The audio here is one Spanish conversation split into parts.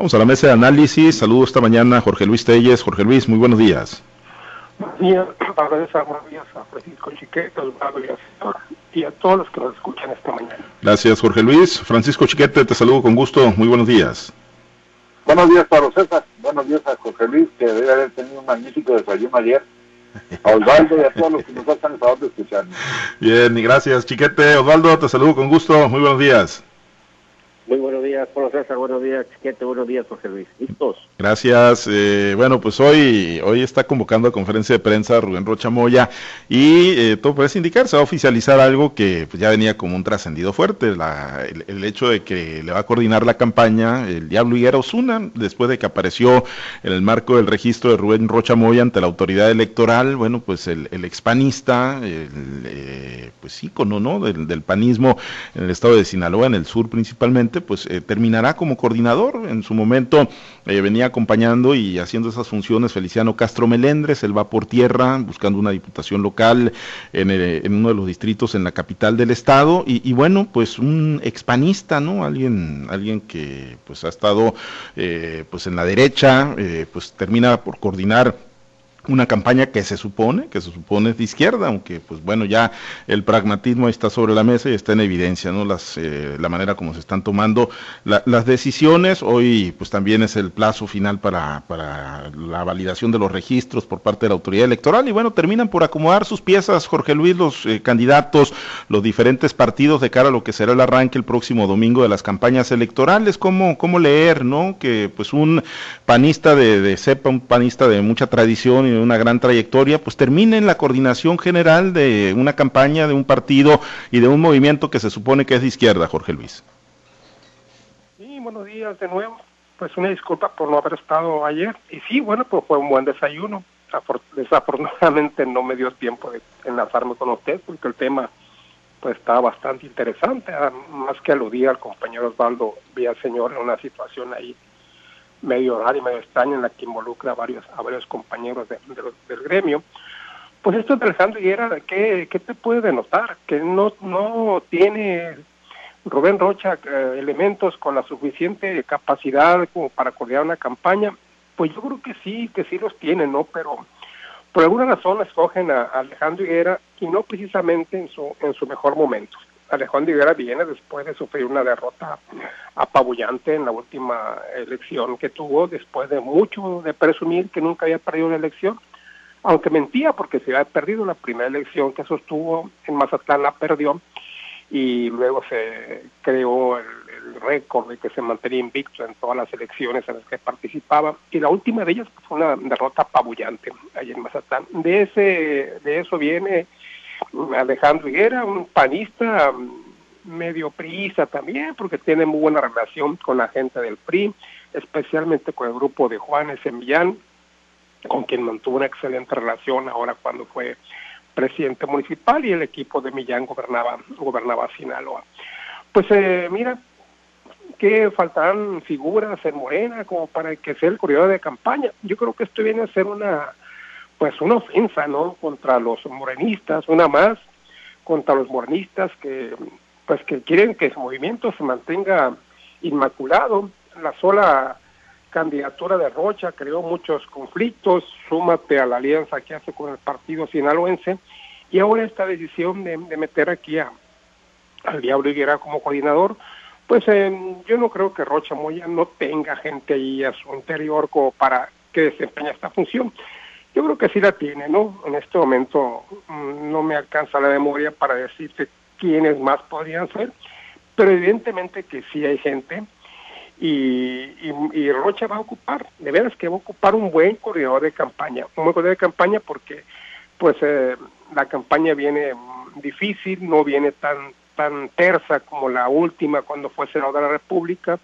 Vamos a la mesa de análisis. Saludos esta mañana Jorge Luis Telles. Jorge Luis, muy buenos días. Buenos días, buenos días a Francisco Chiquete, y a todos los que nos escuchan esta mañana. Gracias, Jorge Luis. Francisco Chiquete, te saludo con gusto. Muy buenos días. Buenos días, Pablo César. Buenos días a Jorge Luis, que debe haber tenido un magnífico desayuno ayer. A Osvaldo y a todos los que nos hacen el favor de escucharnos. Bien, y gracias, Chiquete. Osvaldo, te saludo con gusto. Muy buenos días. Muy buenos días, Pablo César, buenos días, Chiquete, buenos días, Jorge Luis. ¿Listos? Gracias. Eh, bueno, pues hoy, hoy está convocando a conferencia de prensa Rubén Rocha Moya y eh, todo parece indicar, se va a oficializar algo que pues, ya venía como un trascendido fuerte, la, el, hecho de que le va a coordinar la campaña el Diablo Higuera Osuna, después de que apareció en el marco del registro de Rubén Rocha Moya ante la autoridad electoral, bueno, pues el, el expanista, el, eh, pues ícono, ¿no?, del, del panismo en el estado de Sinaloa, en el sur principalmente, pues eh, terminará como coordinador. En su momento eh, venía acompañando y haciendo esas funciones Feliciano Castro Melendres, él va por tierra buscando una diputación local en, eh, uno de los distritos en la capital del estado y, bueno, pues un expanista, ¿no? Alguien, alguien que pues ha estado pues en la derecha, pues termina por coordinar una campaña que se supone, que se supone es de izquierda, aunque pues bueno, ya el pragmatismo está sobre la mesa y está en evidencia, ¿no? Las, eh, la manera como se están tomando las decisiones. Hoy pues también es el plazo final para, para la validación de los registros por parte de la autoridad electoral y bueno, terminan por acomodar sus piezas, Jorge Luis, los eh, candidatos, los diferentes partidos de cara a lo que será el arranque el próximo domingo de las campañas electorales. ¿Cómo, cómo leer, no? Que pues un panista de, de cepa, un panista de mucha tradición y una gran trayectoria, pues termine en la coordinación general de una campaña, de un partido y de un movimiento que se supone que es de izquierda, Jorge Luis. Sí, buenos días de nuevo. Pues una disculpa por no haber estado ayer. Y sí, bueno, pues fue un buen desayuno. Desafortunadamente no me dio tiempo de enlazarme con usted porque el tema pues estaba bastante interesante, más que aludía al compañero Osvaldo Villaseñor en una situación ahí medio rara y medio extraña en la que involucra a varios, a varios compañeros de, del gremio. Pues esto de Alejandro Higuera, ¿qué, ¿qué te puede denotar? Que no, no tiene Rubén Rocha eh, elementos con la suficiente capacidad como para coordinar una campaña. Pues yo creo que sí, que sí los tiene, ¿no? Pero por alguna razón escogen a Alejandro Higuera y no precisamente en su, en su mejor momento. Alejandro Higuera viene después de sufrir una derrota apabullante en la última elección que tuvo, después de mucho de presumir que nunca había perdido una elección, aunque mentía porque se había perdido la primera elección que sostuvo en Mazatlán, la perdió, y luego se creó el, récord de que se mantenía invicto en todas las elecciones en las que participaba, y la última de ellas fue una derrota apabullante allí en Mazatlán. De, ese, de eso viene Alejandro Higuera, un panista medio priista también, porque tiene muy buena relación con la gente del PRI, especialmente con el grupo de Juanes en con quien mantuvo una excelente relación ahora cuando fue presidente municipal y el equipo de Millán gobernaba, gobernaba Sinaloa. Pues eh, mira, que faltarán figuras en Morena como para que sea el corredor de campaña. Yo creo que esto viene a ser una pues una ofensa, ¿no? Contra los morenistas, una más contra los morenistas que pues que quieren que su movimiento se mantenga inmaculado. La sola candidatura de Rocha creó muchos conflictos, súmate a la alianza que hace con el partido sinaloense, y ahora esta decisión de, meter aquí a, al Diablo Higuera como coordinador, pues eh, yo no creo que Rocha Moya no tenga gente ahí a su interior como para que desempeñe esta función. Yo creo que sí la tiene, ¿no? En este momento mm, no me alcanza la memoria para decirte quiénes más podrían ser, pero evidentemente que sí hay gente y, y, Rocha va a ocupar, de veras que va a ocupar un buen corredor de campaña, un buen corredor de campaña porque pues eh, la campaña viene difícil, no viene tan tan tersa como la última cuando fue senador de la República,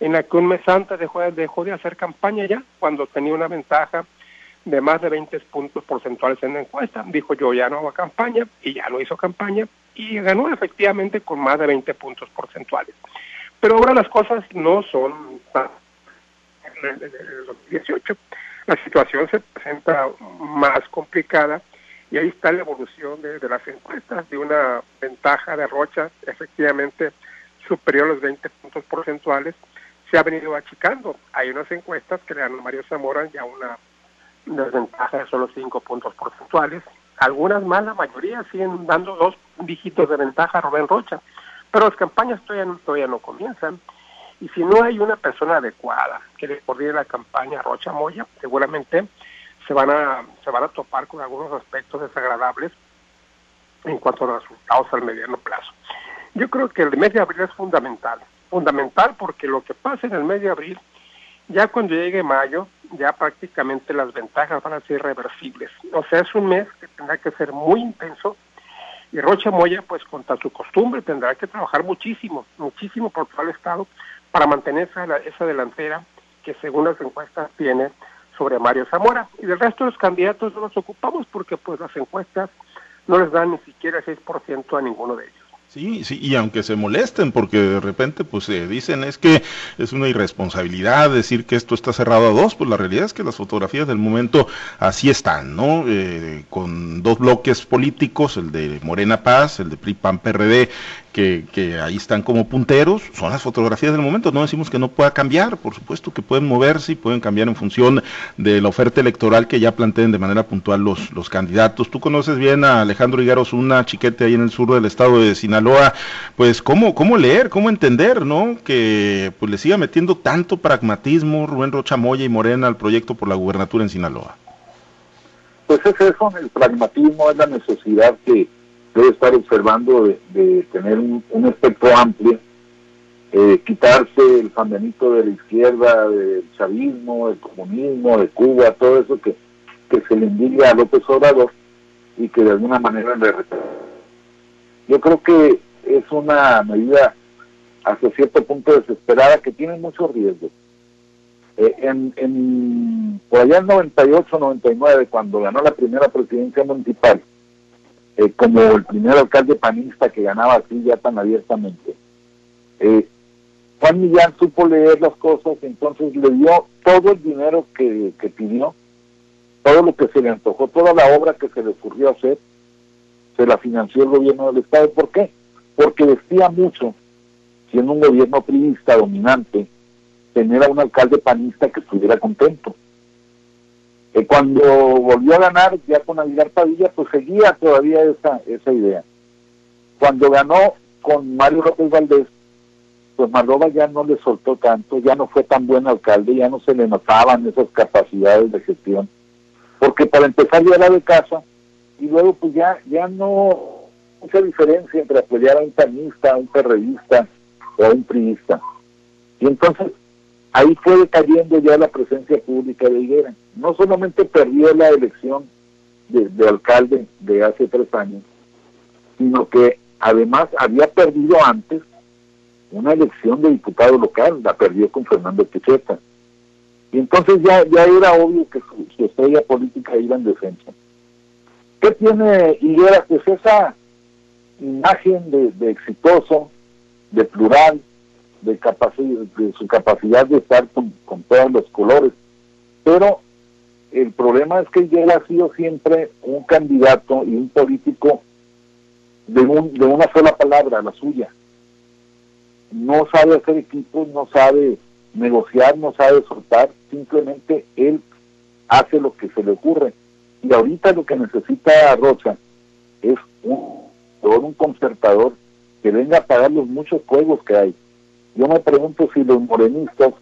en la que un mes antes dejó, dejó de hacer campaña ya, cuando tenía una ventaja de más de 20 puntos porcentuales en la encuesta. Dijo yo ya no hago campaña y ya no hizo campaña y ganó efectivamente con más de 20 puntos porcentuales. Pero ahora las cosas no son en el 2018. La situación se presenta más complicada y ahí está la evolución de, de, las encuestas, de una ventaja de Rocha efectivamente superior a los 20 puntos porcentuales se ha venido achicando. Hay unas encuestas que le dan a Mario Zamora ya una desventaja de solo cinco puntos porcentuales. Algunas más, la mayoría siguen dando dos dígitos de ventaja a Rubén Rocha. Pero las campañas todavía no, todavía no comienzan. Y si no hay una persona adecuada que le coordine la campaña a Rocha Moya, seguramente se van a se van a topar con algunos aspectos desagradables en cuanto a los resultados al mediano plazo. Yo creo que el mes de abril es fundamental, fundamental porque lo que pasa en el mes de abril, ya cuando llegue mayo, ya prácticamente las ventajas van a ser irreversibles. O sea, es un mes que tendrá que ser muy intenso y Rocha Moya, pues contra su costumbre, tendrá que trabajar muchísimo, muchísimo por todo el Estado para mantener esa, esa delantera que según las encuestas tiene sobre Mario Zamora. Y del resto de los candidatos no nos ocupamos porque pues las encuestas no les dan ni siquiera el 6% a ninguno de ellos. Sí, sí, y aunque se molesten, porque de repente pues se dicen es que es una irresponsabilidad decir que esto está cerrado a dos, pues la realidad es que las fotografías del momento así están, ¿no? Eh, con dos bloques políticos, el de Morena Paz, el de PRI PAN PRD, que, que, ahí están como punteros, son las fotografías del momento, no decimos que no pueda cambiar, por supuesto que pueden moverse y pueden cambiar en función de la oferta electoral que ya planteen de manera puntual los, los candidatos. Tú conoces bien a Alejandro Higueros, una chiquete ahí en el sur del estado de Sinaloa, pues cómo, cómo leer, cómo entender, ¿no? Que pues le siga metiendo tanto pragmatismo Rubén Rocha Moya y Morena al proyecto por la gubernatura en Sinaloa. Pues es eso, el pragmatismo es la necesidad que debe estar observando de, tener un, espectro amplio, eh, quitarse el fandanito de la izquierda, del chavismo, del comunismo, de Cuba, todo eso que, que se le envidia a López Obrador y que de alguna manera le Yo creo que es una medida hasta cierto punto desesperada que tiene muchos riesgos. Eh, en, en, por allá en 98, 99, cuando ganó la primera presidencia municipal, eh, como el primer alcalde panista que ganaba así ya tan abiertamente. Eh, Juan Millán supo leer las cosas, entonces le dio todo el dinero que, que pidió, todo lo que se le antojó, toda la obra que se le ocurrió hacer, se la financió el gobierno del Estado. ¿Por qué? Porque decía mucho, siendo un gobierno priista dominante, tener a un alcalde panista que estuviera contento. Eh, cuando volvió a ganar ya con Aguilar Padilla, pues seguía todavía esa, esa idea. Cuando ganó con Mario López Valdés, pues Marrova ya no le soltó tanto, ya no fue tan buen alcalde, ya no se le notaban esas capacidades de gestión, porque para empezar ya era de casa, y luego pues ya, ya no mucha diferencia entre apoyar a un panista, a un perredista o a un priista. Y entonces ahí fue cayendo ya la presencia pública de Higuera. No solamente perdió la elección de, alcalde de hace tres años, sino que además había perdido antes una elección de diputado local, la perdió con Fernando Picheta. Y entonces ya, ya era obvio que su, estrella política iba en defensa. ¿Qué tiene Higuera? Pues esa imagen de exitoso, de plural, de, capacidad, de su capacidad de estar con, todos los colores. Pero el problema es que él ha sido siempre un candidato y un político de, un, de una sola palabra, la suya. No sabe hacer equipos, no sabe negociar, no sabe soltar, simplemente él hace lo que se le ocurre. Y ahorita lo que necesita Rocha es un, un concertador que venga a pagar los muchos juegos que hay yo me pregunto si los morenistas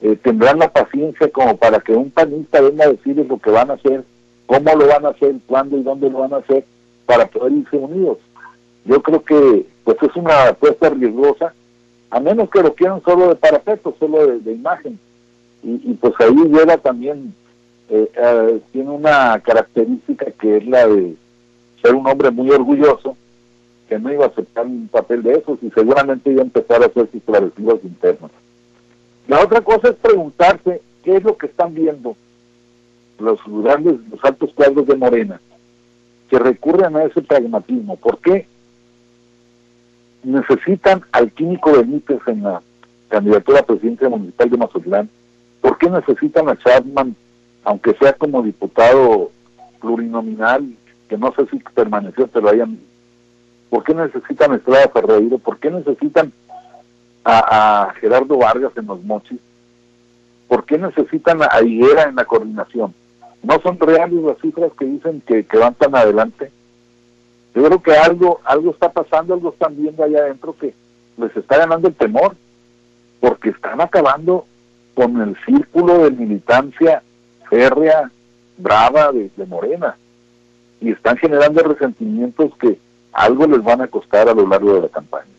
eh, tendrán la paciencia como para que un panista venga a decirles lo que van a hacer, cómo lo van a hacer, cuándo y dónde lo van a hacer, para poder irse unidos. Yo creo que pues es una apuesta riesgosa, a menos que lo quieran solo de parapeto, solo de, imagen. Y, pues ahí llega también, eh, eh, tiene una característica que es la de ser un hombre muy orgulloso, que no iba a aceptar un papel de esos y seguramente iba a empezar a hacer sus travesías internas. La otra cosa es preguntarse qué es lo que están viendo los grandes, los altos cuadros de Morena, que recurren a ese pragmatismo. ¿Por qué necesitan al químico Benítez en la candidatura a presidencia municipal de Mazatlán? ¿Por qué necesitan a Chapman, aunque sea como diputado plurinominal, que no sé si permaneció, pero hayan ¿Por qué necesitan Estrada Ferreiro? ¿Por qué necesitan a, Gerardo Vargas en los mochis, ¿por qué necesitan a Higuera en la coordinación? ¿No son reales las cifras que dicen que, van tan adelante? Yo creo que algo, algo está pasando, algo están viendo allá adentro que les está ganando el temor, porque están acabando con el círculo de militancia férrea, brava de Morena, y están generando resentimientos que algo les van a costar a lo largo de la campaña.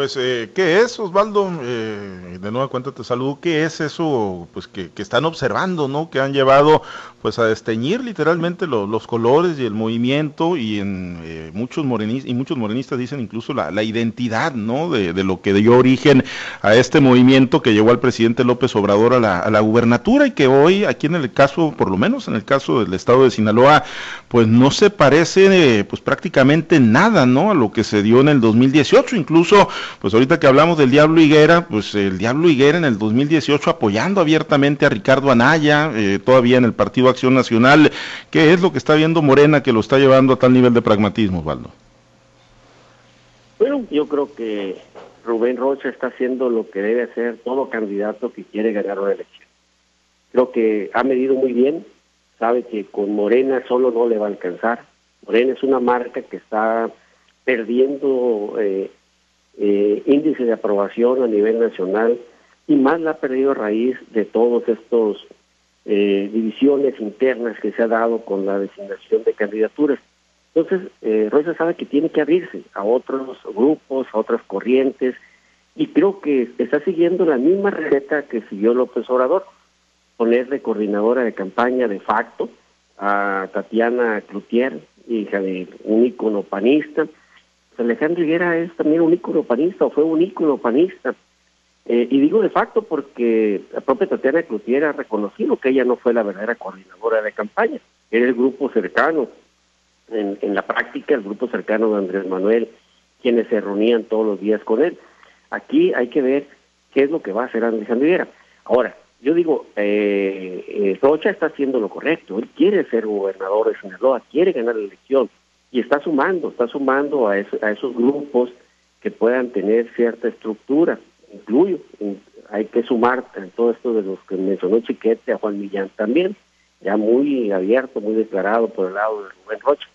Pues, eh, ¿qué es, Osvaldo? Eh, de nueva cuenta te saludo. ¿Qué es eso pues, que, están observando, ¿no? Que han llevado pues, a desteñir literalmente los colores y el movimiento y en eh, muchos morenistas, y muchos morenistas dicen incluso la, identidad, ¿no? De, lo que dio origen a este movimiento que llevó al presidente López Obrador a la, a la gubernatura y que hoy, aquí en el caso, por lo menos en el caso del estado de Sinaloa, pues no se parece pues prácticamente nada, ¿no? A lo que se dio en el 2018, incluso pues ahorita que hablamos del Diablo Higuera, pues el Diablo Higuera en el 2018 apoyando abiertamente a Ricardo Anaya, eh, todavía en el Partido Acción Nacional. ¿Qué es lo que está viendo Morena que lo está llevando a tal nivel de pragmatismo, Osvaldo? Bueno, yo creo que Rubén Rocha está haciendo lo que debe hacer todo candidato que quiere ganar una elección. Creo que ha medido muy bien, sabe que con Morena solo no le va a alcanzar. Morena es una marca que está perdiendo eh, eh, índice de aprobación a nivel nacional y más la ha perdido raíz de todos estos eh, divisiones internas que se ha dado con la designación de candidaturas. Entonces, eh, Rosa sabe que tiene que abrirse a otros grupos, a otras corrientes, y creo que está siguiendo la misma receta que siguió López Obrador, ponerle coordinadora de campaña de facto a Tatiana Cloutier, hija de un ícono panista, Alejandro Higuera es también un ícono panista o fue un ícono panista. Eh, y digo de facto porque la propia Tatiana Cloutier ha reconocido que ella no fue la verdadera coordinadora de campaña, era el grupo cercano, en, la práctica el grupo cercano de Andrés Manuel, quienes se reunían todos los días con él. Aquí hay que ver qué es lo que va a hacer Alejandro Higuera. Ahora, yo digo, eh, eh, Rocha está haciendo lo correcto, él quiere ser gobernador de Sinaloa, quiere ganar la elección, y está sumando, está sumando a, a esos grupos que puedan tener cierta estructura. Incluyo, hay que sumar todo esto de los que mencionó Chiquete, a Juan Millán también, ya muy abierto, muy declarado por el lado de Rubén Rocha.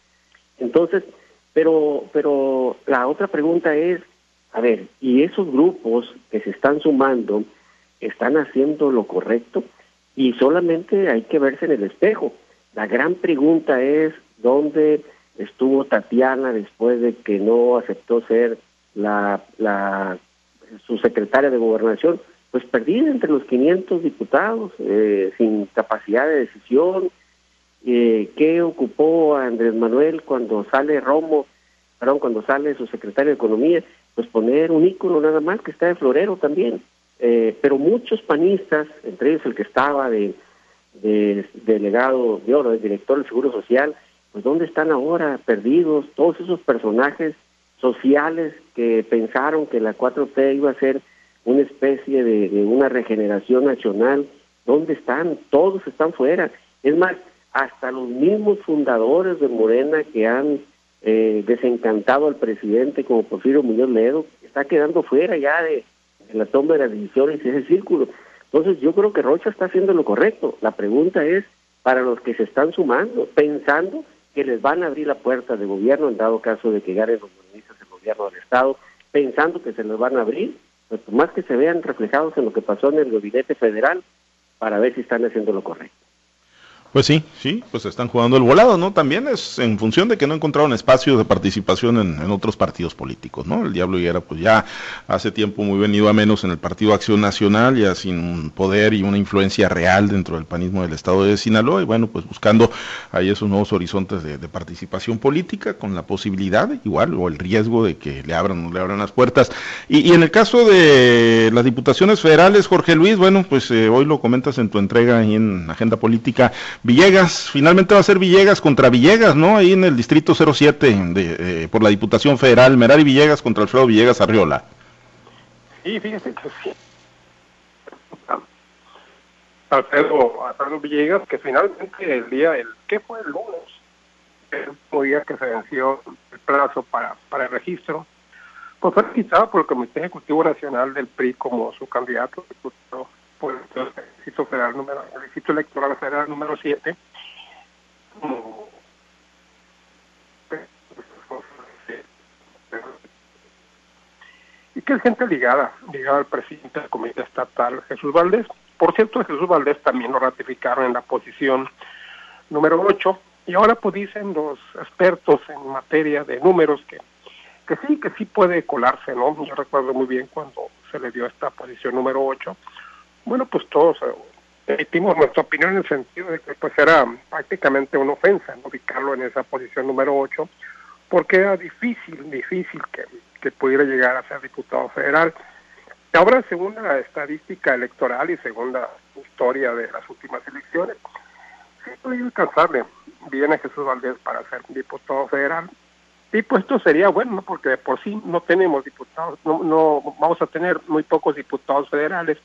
Entonces, pero, pero la otra pregunta es, a ver, ¿y esos grupos que se están sumando están haciendo lo correcto? Y solamente hay que verse en el espejo. La gran pregunta es, ¿dónde estuvo Tatiana después de que no aceptó ser la, la su secretaria de gobernación, pues perdida entre los 500 diputados, eh, sin capacidad de decisión. Eh, ¿Qué ocupó a Andrés Manuel cuando sale Romo, perdón, cuando sale su secretario de Economía? Pues poner un ícono nada más que está de florero también. Eh, pero muchos panistas, entre ellos el que estaba de, de delegado de oro, el director del Seguro Social, pues ¿dónde están ahora perdidos todos esos personajes sociales que pensaron que la 4T iba a ser una especie de, una regeneración nacional? ¿Dónde están? Todos están fuera. Es más, hasta los mismos fundadores de Morena que han eh, desencantado al presidente como Porfirio Muñoz Ledo, está quedando fuera ya de, de la toma de las decisiones y ese círculo. Entonces yo creo que Rocha está haciendo lo correcto. La pregunta es para los que se están sumando, pensando que les van a abrir la puerta de gobierno en dado caso de que ganen los ministros del gobierno del Estado, pensando que se les van a abrir, pues más que se vean reflejados en lo que pasó en el gabinete federal para ver si están haciendo lo correcto. Pues sí, sí, pues están jugando el volado, ¿no? También es en función de que no encontraron espacio de participación en, otros partidos políticos, ¿no? El Diablo Higuera, pues ya hace tiempo muy venido a menos en el Partido Acción Nacional, ya sin un poder y una influencia real dentro del panismo del Estado de Sinaloa, y bueno, pues buscando ahí esos nuevos horizontes de, participación política con la posibilidad, igual, o el riesgo de que le abran o no le abran las puertas. Y, en el caso de las diputaciones federales, Jorge Luis, bueno, pues eh, hoy lo comentas en tu entrega ahí en Agenda Política Villegas, finalmente va a ser Villegas contra Villegas, ¿no? Ahí en el distrito 07 de, eh, por la Diputación Federal, Merari Villegas contra Alfredo Villegas Arriola. Sí, fíjese que. Alfredo, Alfredo Villegas, que finalmente el día, el ¿qué fue el lunes? El día que se venció el plazo para, para el registro, pues fue registrado por el Comité Ejecutivo Nacional del PRI como su candidato por el distrito federal número, el distrito electoral federal número 7 y que es gente ligada, ligada al presidente del comité estatal, Jesús Valdés. Por cierto, Jesús Valdés también lo ratificaron en la posición número 8, y ahora pues dicen los expertos en materia de números que, que sí, que sí puede colarse, ¿no? Yo recuerdo muy bien cuando se le dio esta posición número 8. Bueno, pues todos eh, emitimos nuestra opinión en el sentido de que pues era prácticamente una ofensa. Ubicarlo en esa posición número 8, porque era difícil, difícil que, que pudiera llegar a ser diputado federal. Ahora, según la estadística electoral y según la historia de las últimas elecciones, sí puede alcanzarle bien a Jesús Valdés para ser diputado federal. Y pues esto sería bueno, porque de por sí no tenemos diputados, no, no vamos a tener muy pocos diputados federales,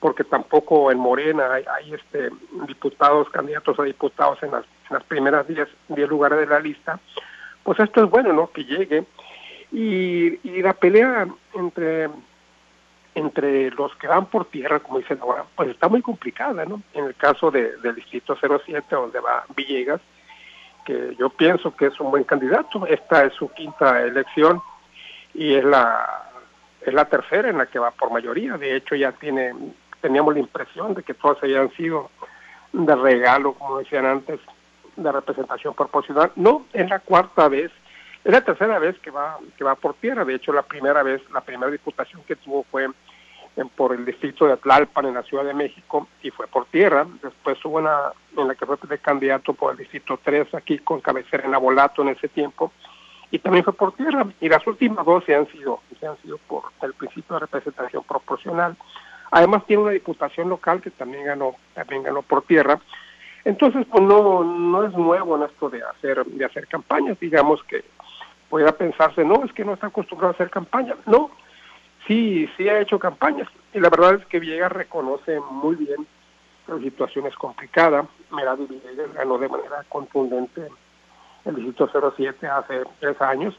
porque tampoco en Morena hay, este diputados, candidatos a diputados en las, en las primeras 10 lugares de la lista. Pues esto es bueno, ¿no? Que llegue. Y, y la pelea entre entre los que van por tierra, como dicen ahora, pues está muy complicada, ¿no? En el caso de, del Distrito 07, donde va Villegas, que yo pienso que es un buen candidato, esta es su quinta elección y es la es la tercera en la que va por mayoría, de hecho ya tiene, teníamos la impresión de que todas hayan sido de regalo, como decían antes, de representación proporcional, no, es la cuarta vez es la tercera vez que va que va por tierra. De hecho, la primera vez, la primera diputación que tuvo fue en, por el distrito de Atlalpan en la Ciudad de México y fue por tierra. Después hubo una en la que fue de candidato por el distrito 3 aquí con cabecera en Abolato en ese tiempo y también fue por tierra. Y las últimas dos se han sido se han sido por el principio de representación proporcional. Además tiene una diputación local que también ganó también ganó por tierra. Entonces, pues no no es nuevo en esto de hacer de hacer campañas, digamos que pueda pensarse, no, es que no está acostumbrado a hacer campaña. No, sí, sí ha hecho campañas. Y la verdad es que Villegas reconoce muy bien la situación es complicada. Meradi Villegas ganó de manera contundente el distrito 07 hace tres años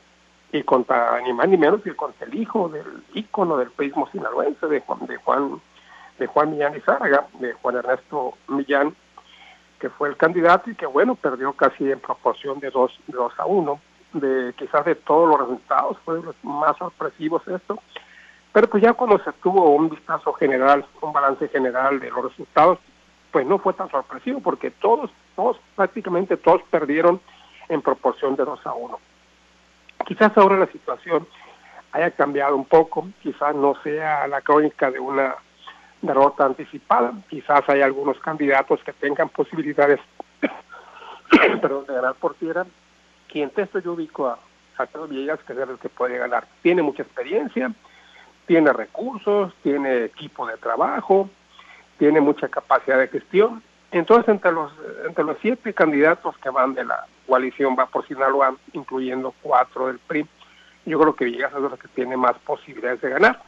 y contra ni más ni menos que contra el hijo del ícono del paísmo sinaloense de Juan de Juan de Juan Millán y Zárraga, de Juan Ernesto Millán, que fue el candidato y que bueno perdió casi en proporción de dos, de dos a uno de quizás de todos los resultados, fue los más sorpresivos esto, pero pues ya cuando se tuvo un vistazo general, un balance general de los resultados, pues no fue tan sorpresivo porque todos, todos, prácticamente todos perdieron en proporción de 2 a 1. Quizás ahora la situación haya cambiado un poco, quizás no sea la crónica de una derrota anticipada, quizás hay algunos candidatos que tengan posibilidades perdón, de ganar por tierra quien esto yo ubico a, Carlos Villegas, que es el que puede ganar. Tiene mucha experiencia, tiene recursos, tiene equipo de trabajo, tiene mucha capacidad de gestión. Entonces, entre los, entre los siete candidatos que van de la coalición va por Sinaloa, incluyendo cuatro del PRI, yo creo que Villegas es el que tiene más posibilidades de ganar.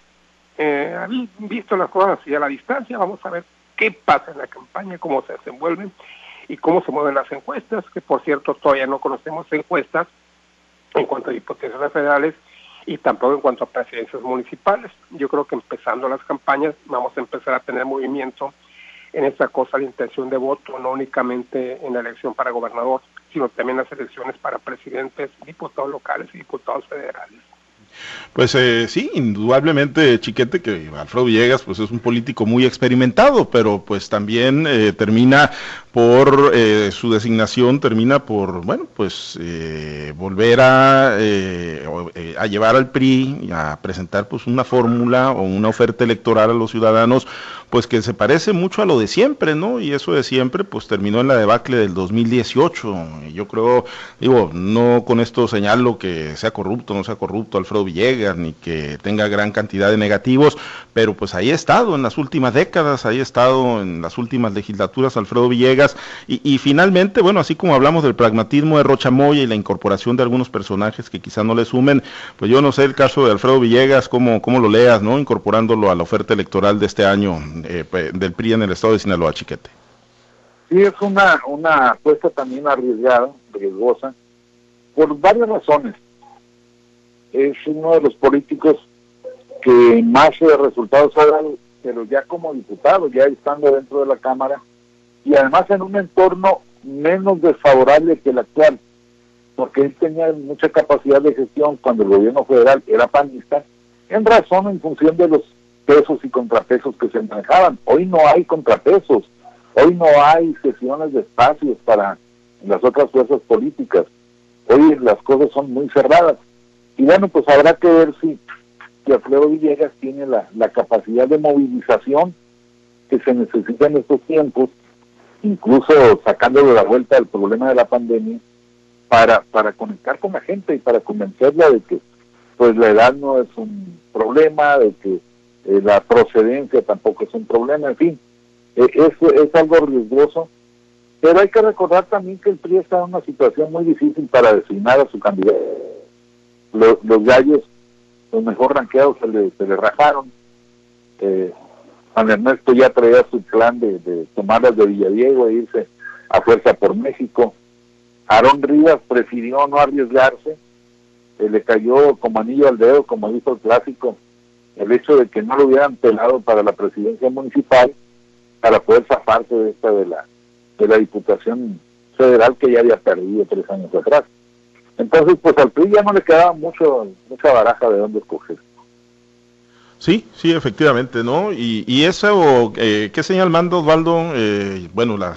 Eh, visto las cosas así a la distancia, vamos a ver qué pasa en la campaña, cómo se desenvuelven y cómo se mueven las encuestas, que por cierto todavía no conocemos encuestas en cuanto a diputaciones federales y tampoco en cuanto a presidencias municipales. Yo creo que empezando las campañas vamos a empezar a tener movimiento en esta cosa de intención de voto, no únicamente en la elección para gobernador, sino también las elecciones para presidentes, diputados locales y diputados federales. Pues eh, sí, indudablemente, Chiquete, que Alfredo Villegas pues es un político muy experimentado, pero pues también eh, termina por eh, su designación, termina por, bueno, pues eh, volver a, a llevar al PRI a presentar pues una fórmula o una oferta electoral a los ciudadanos pues que se parece mucho a lo de siempre, ¿no? Y eso de siempre, pues terminó en la debacle del 2018. Y yo creo, digo, no con esto señalo que sea corrupto, no sea corrupto Alfredo Villegas, ni que tenga gran cantidad de negativos, pero pues ahí ha estado en las últimas décadas, ahí ha estado en las últimas legislaturas Alfredo Villegas. Y, finalmente, bueno, así como hablamos del pragmatismo de Rochamoya y la incorporación de algunos personajes que quizá no le sumen, pues yo no sé el caso de Alfredo Villegas, cómo, cómo lo leas, ¿no? Incorporándolo a la oferta electoral de este año eh, del PRI en el estado de Sinaloa, Chiquete. Sí, es una, una apuesta también arriesgada, riesgosa, por varias razones. es uno de los políticos que más resultados ha dado, pero ya como diputado, ya estando dentro de la Cámara, y además en un entorno menos desfavorable que el actual, porque él tenía mucha capacidad de gestión cuando el gobierno federal era panista, en razón en función de los pesos y contrapesos que se manejaban. Hoy no hay contrapesos, hoy no hay sesiones de espacios para las otras fuerzas políticas. Hoy las cosas son muy cerradas. Y bueno, pues habrá que ver si que Alfredo Villegas tiene la, la capacidad de movilización que se necesita en estos tiempos, incluso sacando de la vuelta el problema de la pandemia, para, para conectar con la gente y para convencerla de que pues la edad no es un problema, de que eh, la procedencia tampoco es un problema, en fin, eh, es, es algo riesgoso, pero hay que recordar también que el PRI está en una situación muy difícil para designar a su candidato. Los, los gallos, los mejor ranqueados, se le, se le rajaron. Eh, Juan Ernesto ya traía su plan de, de de Villadiego e irse a fuerza por México. Aarón Rivas prefirió no arriesgarse, eh, le cayó como anillo al dedo, como dijo el clásico, el hecho de que no lo hubieran pelado para la presidencia municipal para poder zafarse de esta de la de la Diputación Federal que ya había perdido tres años atrás. Entonces, pues al PRI ya no le quedaba mucho mucha baraja de dónde escoger. Sí, sí, efectivamente, ¿no? Y, y eso, eh, ¿qué señal manda Osvaldo? Eh, bueno, la,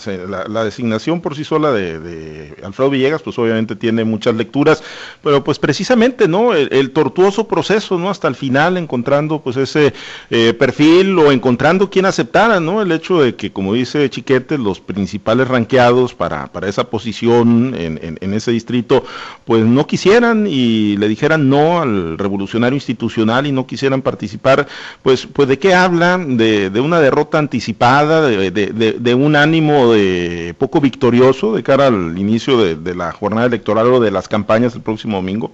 la, designación por sí sola de, Alfredo Villegas, pues obviamente tiene muchas lecturas, pero pues precisamente, ¿no? El, tortuoso proceso, ¿no? Hasta el final, encontrando pues ese eh, perfil o encontrando quien aceptara, ¿no? El hecho de que, como dice Chiquete, los principales ranqueados para, para esa posición en, en, en ese distrito, pues no quisieran y le dijeran no al revolucionario institucional y no quisieran participar pues, pues de qué habla, de, de una derrota anticipada, de, de, un ánimo de poco victorioso de cara al inicio de, la jornada electoral o de las campañas el próximo domingo.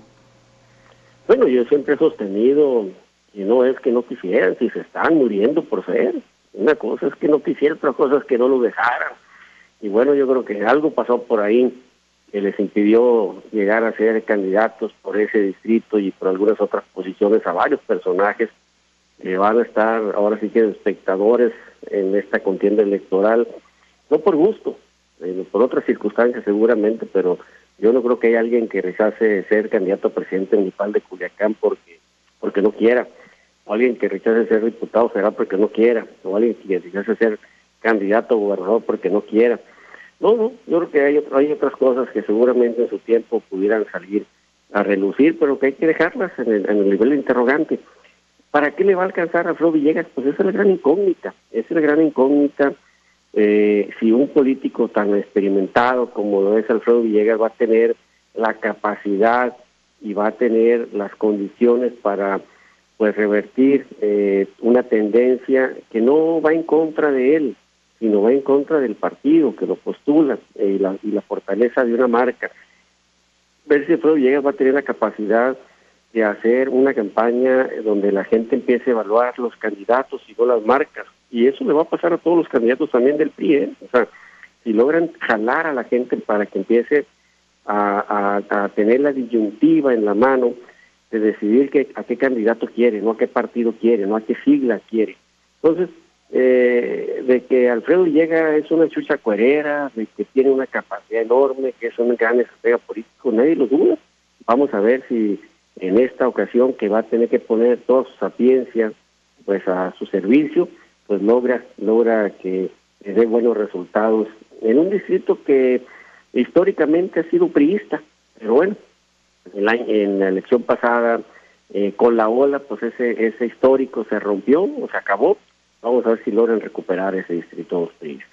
Bueno, yo siempre he sostenido que no es que no quisieran, si se están muriendo por ser. Una cosa es que no quisieran, otra cosa es que no lo dejaran. Y bueno, yo creo que algo pasó por ahí que les impidió llegar a ser candidatos por ese distrito y por algunas otras posiciones a varios personajes que van a estar ahora sí que espectadores en esta contienda electoral, no por gusto, eh, por otras circunstancias seguramente, pero yo no creo que haya alguien que rechace ser candidato a presidente municipal de Culiacán porque, porque no quiera, o alguien que rechace ser diputado será porque no quiera, o alguien que rechace ser candidato a gobernador porque no quiera. No, no, yo creo que hay, hay otras cosas que seguramente en su tiempo pudieran salir a relucir, pero que hay que dejarlas en el, en el nivel interrogante. ¿Para qué le va a alcanzar a Alfredo Villegas? Pues esa es la gran incógnita, esa es la gran incógnita. Eh, si un político tan experimentado como lo es Alfredo Villegas va a tener la capacidad y va a tener las condiciones para pues revertir eh, una tendencia que no va en contra de él, sino va en contra del partido que lo postula eh, y, la, y la fortaleza de una marca. Ver si Alfredo Villegas va a tener la capacidad de hacer una campaña donde la gente empiece a evaluar los candidatos y no las marcas. Y eso le va a pasar a todos los candidatos también del PRI. ¿eh? O sea, si logran jalar a la gente para que empiece a, a, tener la disyuntiva en la mano de decidir que, a qué candidato quiere, no a qué partido quiere, no a qué sigla quiere. Entonces, eh, de que Alfredo llega es una chucha cuerera, de que tiene una capacidad enorme, que es un gran estratega político, nadie lo duda. Vamos a ver si en esta ocasión que va a tener que poner toda su sapiencia pues a su servicio, pues logra logra que dé buenos resultados en un distrito que históricamente ha sido priista, pero bueno, en la, elección pasada eh, con la ola, pues ese ese histórico se rompió o se acabó. Vamos a ver si logran recuperar ese distrito priista.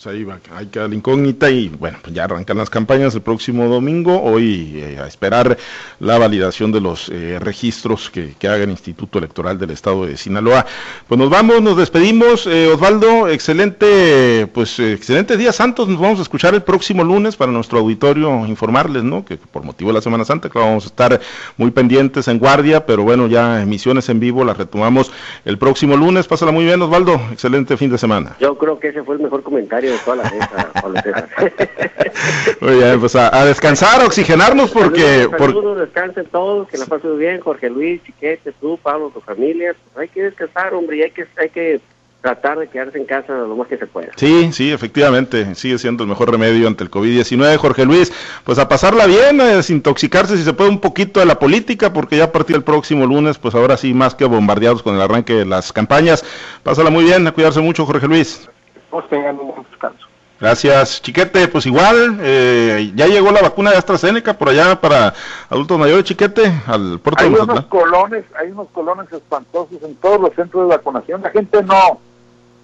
Pues ahí va, hay que la incógnita y bueno, pues ya arrancan las campañas el próximo domingo, hoy eh, a esperar la validación de los eh, registros que, haga el Instituto Electoral del Estado de Sinaloa. Pues nos vamos, nos despedimos, eh, Osvaldo, excelente, pues excelente día Santos, nos vamos a escuchar el próximo lunes para nuestro auditorio informarles, ¿no? Que por motivo de la Semana Santa, claro, vamos a estar muy pendientes en guardia, pero bueno, ya emisiones en vivo las retomamos el próximo lunes, pásala muy bien Osvaldo, excelente fin de semana. Yo creo que ese fue el mejor comentario tienes toda la mesa, Pablo César. Muy bien, pues a, a descansar, a oxigenarnos porque... Saludos, por- saludos, descansen todos, que la pasen bien, Jorge Luis, Chiquete, tú, Pablo, tu familia. Pues hay que descansar, hombre, y hay que, hay que tratar de quedarse en casa lo más que se pueda. Sí, sí, efectivamente, sigue siendo el mejor remedio ante el COVID-19. Jorge Luis, pues a pasarla bien, a desintoxicarse si se puede un poquito de la política, porque ya a partir del próximo lunes, pues ahora sí, más que bombardeados con el arranque de las campañas. Pásala muy bien, a cuidarse mucho, Jorge Luis. Todos tengan un buen descanso. Gracias, Chiquete. Pues igual, eh, ya llegó la vacuna de AstraZeneca por allá para adultos mayores, Chiquete, al puerto Hay de unos colones, hay unos colones espantosos en todos los centros de vacunación. La gente no,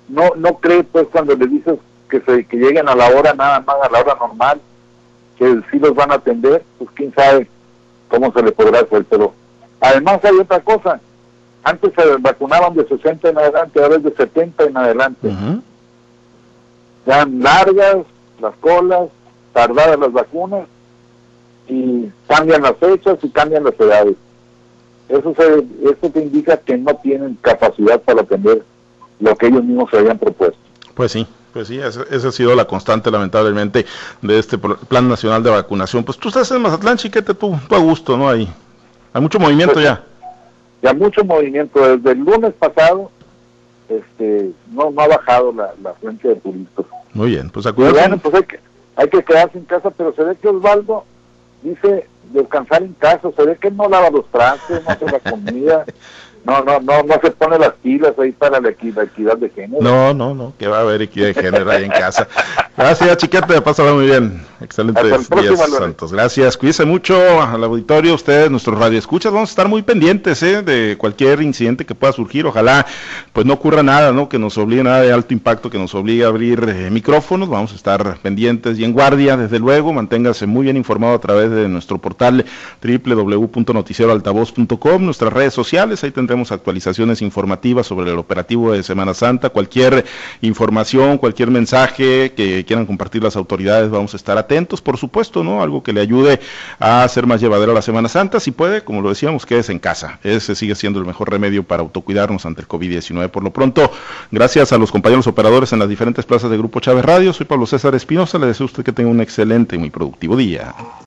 no, no cree pues cuando le dices que se, que lleguen a la hora nada más a la hora normal, que sí los van a atender, pues quién sabe cómo se le podrá hacer. Pero además hay otra cosa. Antes se vacunaban de 60 en adelante, ahora es de 70 en adelante. Ujú. Ya largas las colas, tardadas las vacunas y cambian las fechas y cambian las edades. Eso, se, eso te indica que no tienen capacidad para atender lo que ellos mismos se habían propuesto. Pues sí, pues sí, esa, esa ha sido la constante, lamentablemente, de este Plan Nacional de Vacunación. Pues tú estás en Mazatlán, Chiquete, tú, tú a gusto, ¿no? Hay, hay mucho movimiento Pues, ya. Ya mucho movimiento. Desde el lunes pasado este, no, no ha bajado la, la afluencia de turistas. Muy bien, pues a Pero cuidarse. bueno, pues hay que, hay que quedarse en casa, pero se ve que Osvaldo dice descansar en casa, se ve que no lava los trastes, no hace la comida, no, no, no, no se pone las pilas ahí para la equidad de género. No, no, no, que va a haber equidad de género ahí en casa. Gracias, Chiquete, pásala muy bien. Excelentes días santos. Gracias, cuídense mucho al auditorio, ustedes, nuestros radioescuchas, vamos a estar muy pendientes ¿eh? de cualquier incidente que pueda surgir. Ojalá pues no ocurra nada, ¿no? Que nos obligue nada de alto impacto, que nos obligue a abrir eh, micrófonos. Vamos a estar pendientes y en guardia, desde luego. Manténgase muy bien informado a través de nuestro portal www.noticieroaltavoz.com, nuestras redes sociales, ahí tendremos actualizaciones informativas sobre el operativo de Semana Santa, cualquier información, cualquier mensaje que quieran compartir las autoridades, vamos a estar por supuesto, ¿no? Algo que le ayude a hacer más llevadera la Semana Santa, si puede, como lo decíamos, quédese en casa. Ese sigue siendo el mejor remedio para autocuidarnos ante el COVID-19. Por lo pronto, gracias a los compañeros operadores en las diferentes plazas de Grupo Chávez Radio, soy Pablo César Espinosa, le deseo a usted que tenga un excelente y muy productivo día.